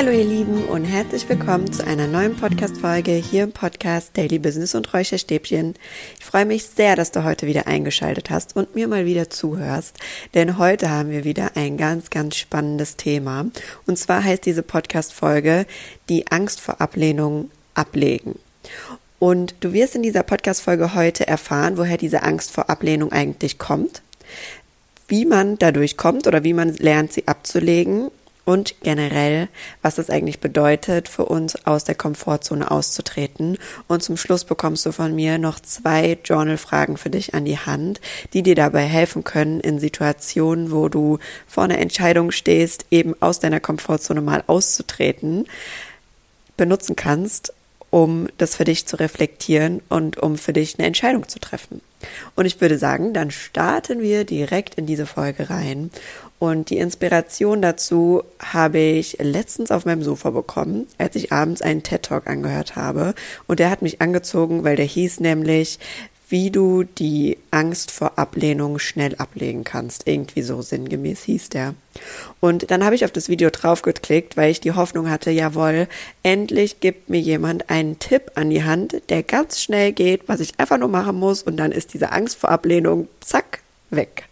Hallo ihr Lieben und herzlich willkommen zu einer neuen Podcast-Folge hier im Podcast Daily Business und Räucherstäbchen. Ich freue mich sehr, dass du heute wieder eingeschaltet hast und mir mal wieder zuhörst, denn heute haben wir wieder ein ganz, ganz spannendes Thema. Und zwar heißt diese Podcast-Folge die Angst vor Ablehnung ablegen. Und du wirst in dieser Podcast-Folge heute erfahren, woher diese Angst vor Ablehnung eigentlich kommt, wie man dadurch kommt oder wie man lernt, sie abzulegen und generell, was es eigentlich bedeutet, für uns aus der Komfortzone auszutreten. Und zum Schluss bekommst du von mir noch zwei Journal-Fragen für dich an die Hand, die dir dabei helfen können, in Situationen, wo du vor einer Entscheidung stehst, eben aus deiner Komfortzone mal auszutreten, benutzen kannst, um das für dich zu reflektieren und um für dich eine Entscheidung zu treffen. Und ich würde sagen, dann starten wir direkt in diese Folge rein. Und die Inspiration dazu habe ich letztens auf meinem Sofa bekommen, als ich abends einen TED Talk angehört habe. Und der hat mich angezogen, weil der hieß nämlich, wie du die Angst vor Ablehnung schnell ablegen kannst. Irgendwie so sinngemäß hieß der. Und dann habe ich auf das Video draufgeklickt, weil ich die Hoffnung hatte, jawohl, endlich gibt mir jemand einen Tipp an die Hand, der ganz schnell geht, was ich einfach nur machen muss und dann ist diese Angst vor Ablehnung, zack, weg.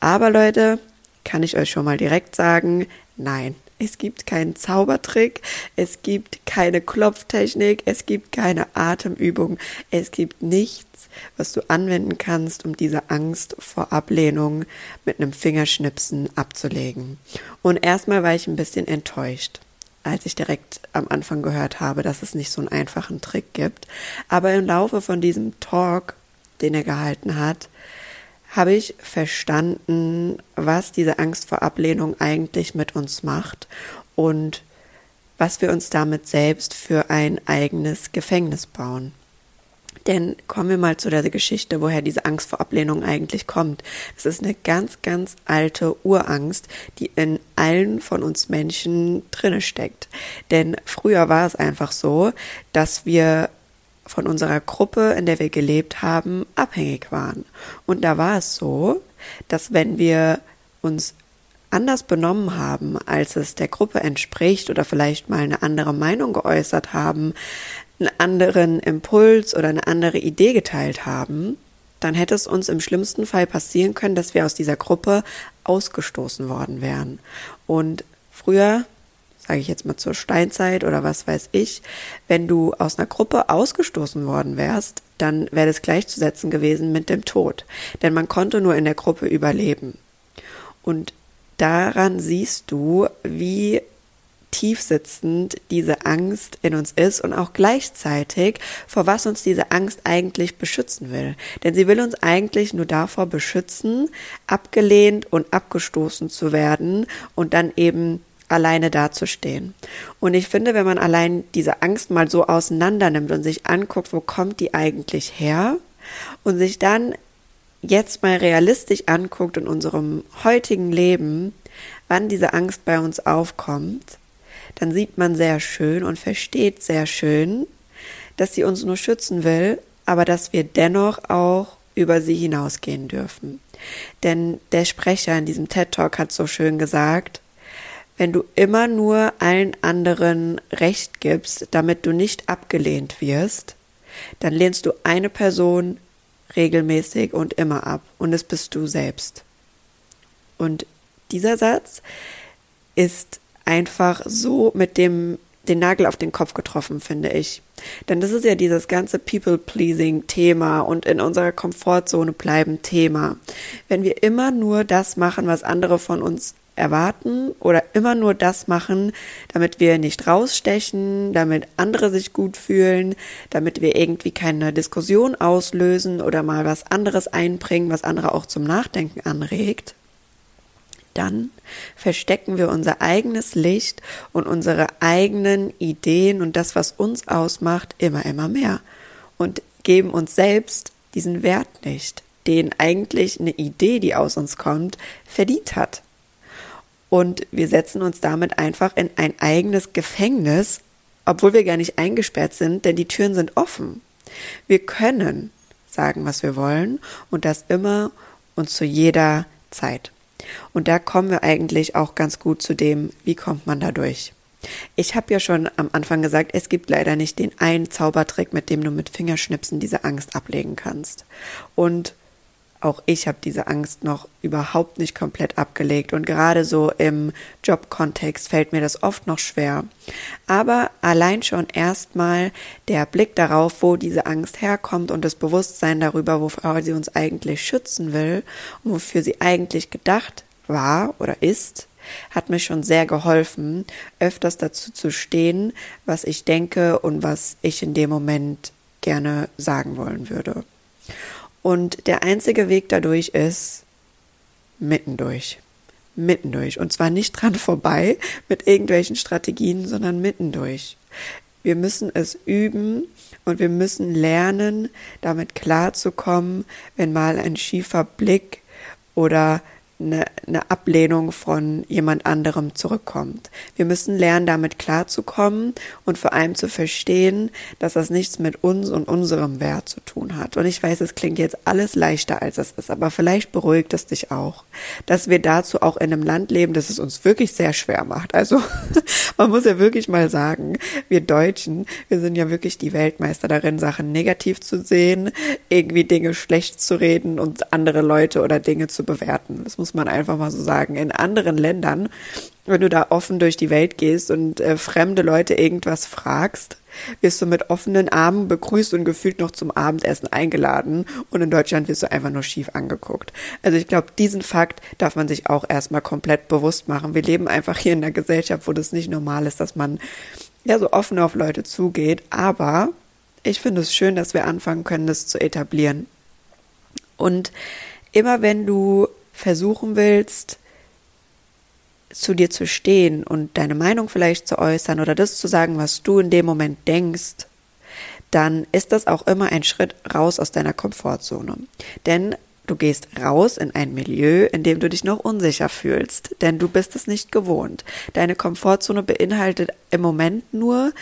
Aber Leute, kann ich euch schon mal direkt sagen, nein, es gibt keinen Zaubertrick, es gibt keine Klopftechnik, es gibt keine Atemübung, es gibt nichts, was du anwenden kannst, um diese Angst vor Ablehnung mit einem Fingerschnipsen abzulegen. Und erstmal war ich ein bisschen enttäuscht als ich direkt am Anfang gehört habe, dass es nicht so einen einfachen Trick gibt. Aber im Laufe von diesem Talk, den er gehalten hat, habe ich verstanden, was diese Angst vor Ablehnung eigentlich mit uns macht und was wir uns damit selbst für ein eigenes Gefängnis bauen. Denn kommen wir mal zu der Geschichte, woher diese Angst vor Ablehnung eigentlich kommt. Es ist eine ganz, ganz alte Urangst, die in allen von uns Menschen drinne steckt. Denn früher war es einfach so, dass wir von unserer Gruppe, in der wir gelebt haben, abhängig waren. Und da war es so, dass wenn wir uns anders benommen haben, als es der Gruppe entspricht oder vielleicht mal eine andere Meinung geäußert haben, einen anderen Impuls oder eine andere Idee geteilt haben, dann hätte es uns im schlimmsten Fall passieren können, dass wir aus dieser Gruppe ausgestoßen worden wären. Und früher sage ich jetzt mal zur Steinzeit oder was weiß ich, wenn du aus einer Gruppe ausgestoßen worden wärst, dann wäre das gleichzusetzen gewesen mit dem Tod. Denn man konnte nur in der Gruppe überleben. Und daran siehst du, wie tiefsitzend diese Angst in uns ist und auch gleichzeitig, vor was uns diese Angst eigentlich beschützen will. Denn sie will uns eigentlich nur davor beschützen, abgelehnt und abgestoßen zu werden und dann eben alleine dazustehen. Und ich finde, wenn man allein diese Angst mal so auseinander nimmt und sich anguckt, wo kommt die eigentlich her und sich dann jetzt mal realistisch anguckt in unserem heutigen Leben, wann diese Angst bei uns aufkommt, dann sieht man sehr schön und versteht sehr schön, dass sie uns nur schützen will, aber dass wir dennoch auch über sie hinausgehen dürfen. Denn der Sprecher in diesem TED Talk hat so schön gesagt, wenn du immer nur allen anderen Recht gibst, damit du nicht abgelehnt wirst, dann lehnst du eine Person regelmäßig und immer ab und es bist du selbst. Und dieser Satz ist einfach so mit dem den Nagel auf den Kopf getroffen, finde ich. Denn das ist ja dieses ganze People-Pleasing-Thema und in unserer Komfortzone bleiben Thema. Wenn wir immer nur das machen, was andere von uns erwarten oder immer nur das machen, damit wir nicht rausstechen, damit andere sich gut fühlen, damit wir irgendwie keine Diskussion auslösen oder mal was anderes einbringen, was andere auch zum Nachdenken anregt, dann verstecken wir unser eigenes Licht und unsere eigenen Ideen und das, was uns ausmacht, immer, immer mehr und geben uns selbst diesen Wert nicht, den eigentlich eine Idee, die aus uns kommt, verdient hat. Und wir setzen uns damit einfach in ein eigenes Gefängnis, obwohl wir gar nicht eingesperrt sind, denn die Türen sind offen. Wir können sagen, was wir wollen und das immer und zu jeder Zeit. Und da kommen wir eigentlich auch ganz gut zu dem, wie kommt man da durch. Ich habe ja schon am Anfang gesagt, es gibt leider nicht den einen Zaubertrick, mit dem du mit Fingerschnipsen diese Angst ablegen kannst. Und auch ich habe diese Angst noch überhaupt nicht komplett abgelegt und gerade so im Jobkontext fällt mir das oft noch schwer. Aber allein schon erstmal der Blick darauf, wo diese Angst herkommt und das Bewusstsein darüber, wovor sie uns eigentlich schützen will und wofür sie eigentlich gedacht war oder ist, hat mir schon sehr geholfen, öfters dazu zu stehen, was ich denke und was ich in dem Moment gerne sagen wollen würde. Und der einzige Weg dadurch ist mittendurch. Mittendurch. Und zwar nicht dran vorbei mit irgendwelchen Strategien, sondern mittendurch. Wir müssen es üben und wir müssen lernen, damit klarzukommen, wenn mal ein schiefer Blick oder eine, eine Ablehnung von jemand anderem zurückkommt. Wir müssen lernen, damit klarzukommen und vor allem zu verstehen, dass das nichts mit uns und unserem Wert zu tun hat. Und ich weiß, es klingt jetzt alles leichter, als es ist, aber vielleicht beruhigt es dich auch, dass wir dazu auch in einem Land leben, das es uns wirklich sehr schwer macht. Also man muss ja wirklich mal sagen, wir Deutschen, wir sind ja wirklich die Weltmeister darin, Sachen negativ zu sehen, irgendwie Dinge schlecht zu reden und andere Leute oder Dinge zu bewerten. Das muss muss man einfach mal so sagen. In anderen Ländern, wenn du da offen durch die Welt gehst und äh, fremde Leute irgendwas fragst, wirst du mit offenen Armen begrüßt und gefühlt noch zum Abendessen eingeladen und in Deutschland wirst du einfach nur schief angeguckt. Also ich glaube, diesen Fakt darf man sich auch erstmal komplett bewusst machen. Wir leben einfach hier in einer Gesellschaft, wo das nicht normal ist, dass man ja so offen auf Leute zugeht, aber ich finde es schön, dass wir anfangen können, das zu etablieren. Und immer wenn du versuchen willst, zu dir zu stehen und deine Meinung vielleicht zu äußern oder das zu sagen, was du in dem Moment denkst, dann ist das auch immer ein Schritt raus aus deiner Komfortzone. Denn du gehst raus in ein Milieu, in dem du dich noch unsicher fühlst, denn du bist es nicht gewohnt. Deine Komfortzone beinhaltet im Moment nur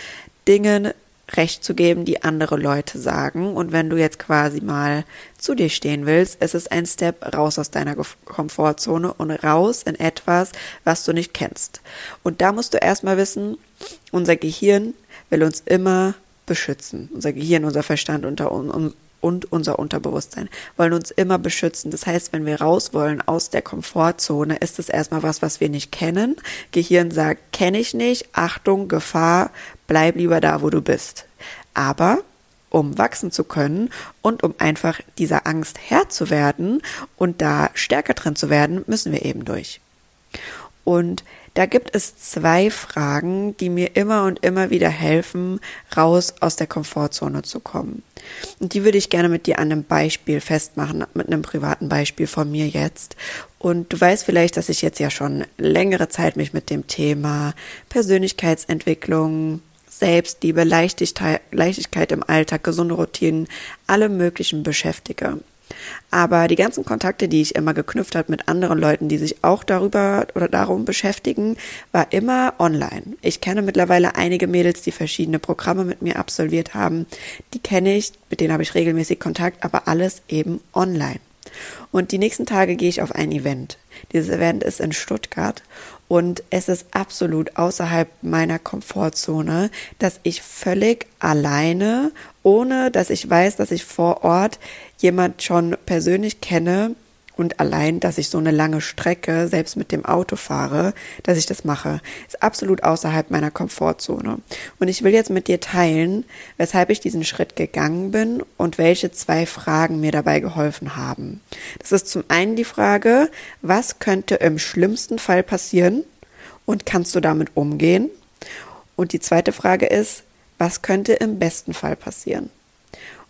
Dinge Recht zu geben, die andere Leute sagen. Und wenn du jetzt quasi mal zu dir stehen willst, ist es ein Step raus aus deiner Komfortzone und raus in etwas, was du nicht kennst. Und da musst du erstmal wissen, unser Gehirn will uns immer beschützen. Unser Gehirn, unser Verstand unter, un, und unser Unterbewusstsein wollen uns immer beschützen. Das heißt, wenn wir raus wollen aus der Komfortzone, ist es erstmal was, was wir nicht kennen. Gehirn sagt, kenne ich nicht, Achtung, Gefahr, bleib lieber da, wo du bist. Aber um wachsen zu können und um einfach dieser Angst Herr zu werden und da stärker drin zu werden, müssen wir eben durch. Und da gibt es zwei Fragen, die mir immer und immer wieder helfen, raus aus der Komfortzone zu kommen. Und die würde ich gerne mit dir an einem Beispiel festmachen, mit einem privaten Beispiel von mir jetzt. Und du weißt vielleicht, dass ich jetzt ja schon längere Zeit mich mit dem Thema Persönlichkeitsentwicklung, Selbstliebe, Leichtigkeit, Leichtigkeit im Alltag, gesunde Routinen, alle möglichen beschäftige. Aber die ganzen Kontakte, die ich immer geknüpft habe mit anderen Leuten, die sich auch darüber oder darum beschäftigen, war immer online. Ich kenne mittlerweile einige Mädels, die verschiedene Programme mit mir absolviert haben. Die kenne ich, mit denen habe ich regelmäßig Kontakt, aber alles eben online. Und die nächsten Tage gehe ich auf ein Event. Dieses Event ist in Stuttgart und es ist absolut außerhalb meiner Komfortzone, dass ich völlig alleine, ohne dass ich weiß, dass ich vor Ort jemand schon persönlich kenne, und allein, dass ich so eine lange Strecke selbst mit dem Auto fahre, dass ich das mache, ist absolut außerhalb meiner Komfortzone. Und ich will jetzt mit dir teilen, weshalb ich diesen Schritt gegangen bin und welche zwei Fragen mir dabei geholfen haben. Das ist zum einen die Frage, was könnte im schlimmsten Fall passieren und kannst du damit umgehen? Und die zweite Frage ist, was könnte im besten Fall passieren?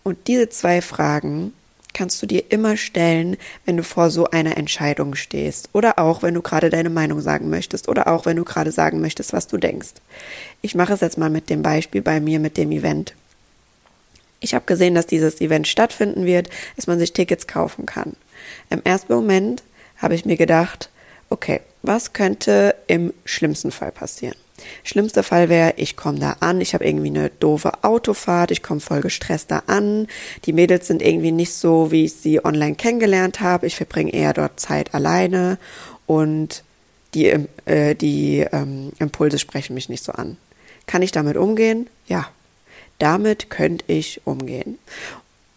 Und diese zwei Fragen kannst du dir immer stellen, wenn du vor so einer Entscheidung stehst oder auch, wenn du gerade deine Meinung sagen möchtest oder auch, wenn du gerade sagen möchtest, was du denkst. Ich mache es jetzt mal mit dem Beispiel bei mir mit dem Event. Ich habe gesehen, dass dieses Event stattfinden wird, dass man sich Tickets kaufen kann. Im ersten Moment habe ich mir gedacht, okay, was könnte im schlimmsten Fall passieren? Schlimmster Fall wäre, ich komme da an, ich habe irgendwie eine doofe Autofahrt, ich komme voll gestresst da an, die Mädels sind irgendwie nicht so, wie ich sie online kennengelernt habe, ich verbringe eher dort Zeit alleine und die, äh, die ähm, Impulse sprechen mich nicht so an. Kann ich damit umgehen? Ja, damit könnte ich umgehen.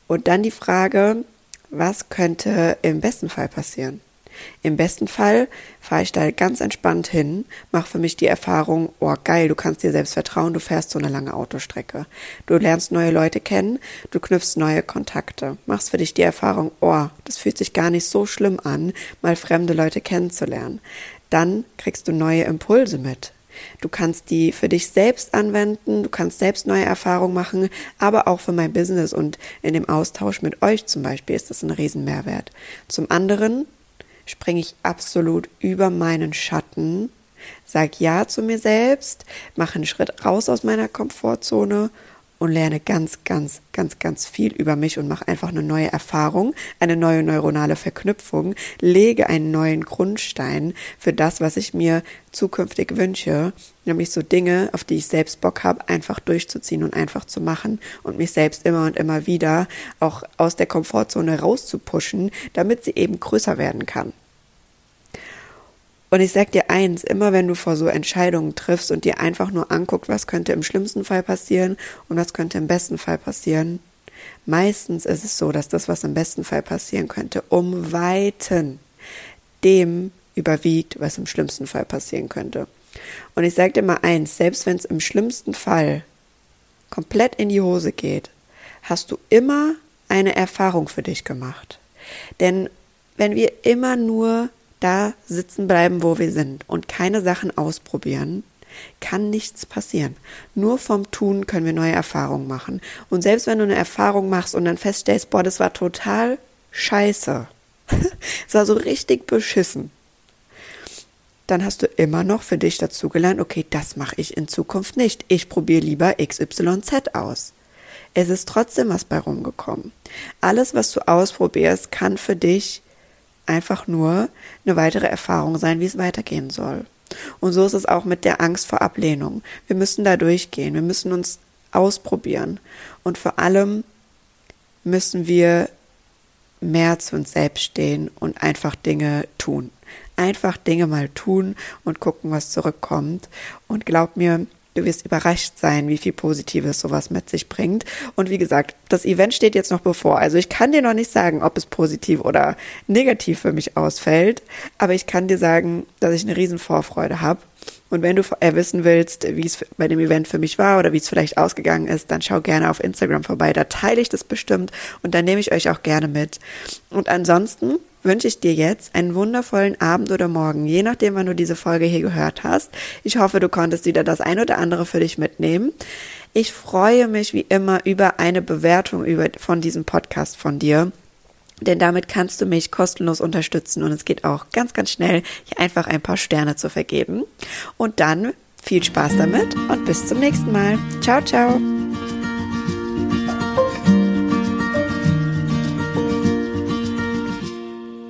Und dann die Frage, was könnte im besten Fall passieren? Im besten Fall fahre ich da ganz entspannt hin, mache für mich die Erfahrung, oh geil, du kannst dir selbst vertrauen, du fährst so eine lange Autostrecke. Du lernst neue Leute kennen, du knüpfst neue Kontakte, machst für dich die Erfahrung, oh, das fühlt sich gar nicht so schlimm an, mal fremde Leute kennenzulernen. Dann kriegst du neue Impulse mit. Du kannst die für dich selbst anwenden, du kannst selbst neue Erfahrungen machen, aber auch für mein Business und in dem Austausch mit euch zum Beispiel ist das ein Riesenmehrwert. Zum anderen springe ich absolut über meinen Schatten, sag Ja zu mir selbst, mache einen Schritt raus aus meiner Komfortzone und lerne ganz, ganz, ganz, ganz viel über mich und mache einfach eine neue Erfahrung, eine neue neuronale Verknüpfung, lege einen neuen Grundstein für das, was ich mir zukünftig wünsche, nämlich so Dinge, auf die ich selbst Bock habe, einfach durchzuziehen und einfach zu machen und mich selbst immer und immer wieder auch aus der Komfortzone rauszupushen, damit sie eben größer werden kann. Und ich sag dir eins, immer wenn du vor so Entscheidungen triffst und dir einfach nur anguckt, was könnte im schlimmsten Fall passieren und was könnte im besten Fall passieren, meistens ist es so, dass das, was im besten Fall passieren könnte, um Weiten dem überwiegt, was im schlimmsten Fall passieren könnte. Und ich sag dir mal eins, selbst wenn es im schlimmsten Fall komplett in die Hose geht, hast du immer eine Erfahrung für dich gemacht. Denn wenn wir immer nur da sitzen bleiben, wo wir sind und keine Sachen ausprobieren, kann nichts passieren. Nur vom Tun können wir neue Erfahrungen machen. Und selbst wenn du eine Erfahrung machst und dann feststellst, boah, das war total scheiße. Es war so richtig beschissen. Dann hast du immer noch für dich dazugelernt, okay, das mache ich in Zukunft nicht. Ich probiere lieber XYZ aus. Es ist trotzdem was bei rumgekommen. Alles, was du ausprobierst, kann für dich einfach nur eine weitere Erfahrung sein, wie es weitergehen soll. Und so ist es auch mit der Angst vor Ablehnung. Wir müssen da durchgehen, wir müssen uns ausprobieren und vor allem müssen wir mehr zu uns selbst stehen und einfach Dinge tun. Einfach Dinge mal tun und gucken, was zurückkommt. Und glaub mir, Du wirst überrascht sein, wie viel Positives sowas mit sich bringt. Und wie gesagt, das Event steht jetzt noch bevor. Also ich kann dir noch nicht sagen, ob es positiv oder negativ für mich ausfällt. Aber ich kann dir sagen, dass ich eine riesen Vorfreude habe. Und wenn du wissen willst, wie es bei dem Event für mich war oder wie es vielleicht ausgegangen ist, dann schau gerne auf Instagram vorbei. Da teile ich das bestimmt und dann nehme ich euch auch gerne mit. Und ansonsten wünsche ich dir jetzt einen wundervollen Abend oder Morgen, je nachdem, wann du diese Folge hier gehört hast. Ich hoffe, du konntest wieder das ein oder andere für dich mitnehmen. Ich freue mich wie immer über eine Bewertung über, von diesem Podcast von dir. Denn damit kannst du mich kostenlos unterstützen und es geht auch ganz, ganz schnell, hier einfach ein paar Sterne zu vergeben. Und dann viel Spaß damit und bis zum nächsten Mal. Ciao, ciao.